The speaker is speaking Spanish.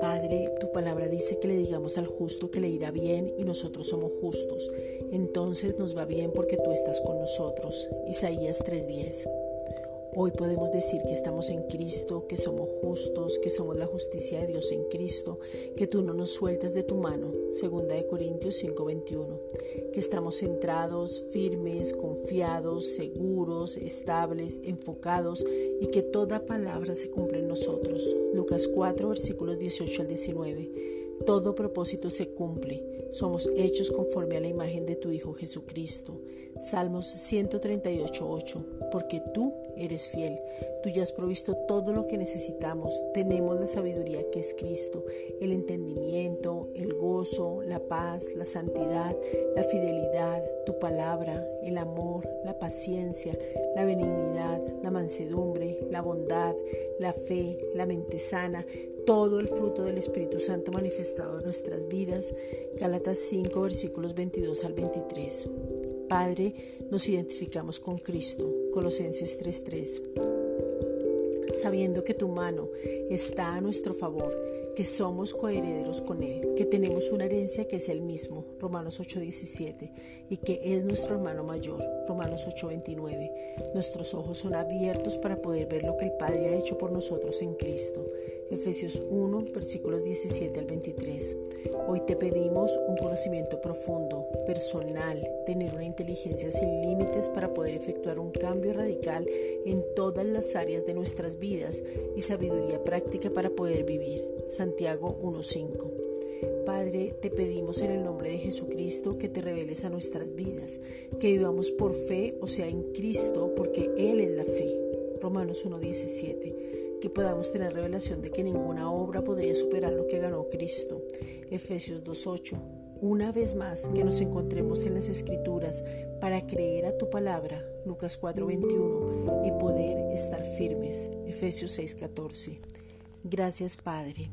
Padre, tu palabra dice que le digamos al justo que le irá bien y nosotros somos justos. Entonces nos va bien porque tú estás con nosotros. Isaías 3:10. Hoy podemos decir que estamos en Cristo, que somos justos, que somos la justicia de Dios en Cristo, que tú no nos sueltas de tu mano, segunda de Corintios 5:21, que estamos centrados, firmes, confiados, seguros, estables, enfocados y que toda palabra se cumple en nosotros. Lucas 4 versículos 18 al 19. Todo propósito se cumple. Somos hechos conforme a la imagen de tu Hijo Jesucristo. Salmos 138.8. Porque tú eres fiel. Tú ya has provisto todo lo que necesitamos. Tenemos la sabiduría que es Cristo, el entendimiento, el gozo, la paz, la santidad, la fidelidad, tu palabra, el amor, la paciencia, la benignidad, la mansedumbre, la bondad, la fe, la mente sana, todo el fruto del Espíritu Santo manifestado en nuestras vidas. Gálatas 5 versículos 22 al 23. Padre, nos identificamos con Cristo. Colosenses 3:3. Sabiendo que tu mano está a nuestro favor, que somos coherederos con Él, que tenemos una herencia que es el mismo, Romanos 8:17, y que es nuestro hermano mayor, Romanos 8:29. Nuestros ojos son abiertos para poder ver lo que el Padre ha hecho por nosotros en Cristo. Efesios 1, versículos 17 al 23. Hoy te pedimos un conocimiento profundo, personal, tener una inteligencia sin límites para poder efectuar un cambio radical en todas las áreas de nuestras vidas y sabiduría práctica para poder vivir. Santiago 1.5. Padre, te pedimos en el nombre de Jesucristo que te reveles a nuestras vidas, que vivamos por fe, o sea, en Cristo, porque Él es la fe. Romanos 1.17 que podamos tener revelación de que ninguna obra podría superar lo que ganó Cristo. Efesios 2.8. Una vez más que nos encontremos en las Escrituras para creer a tu palabra, Lucas 4.21, y poder estar firmes, Efesios 6.14. Gracias Padre.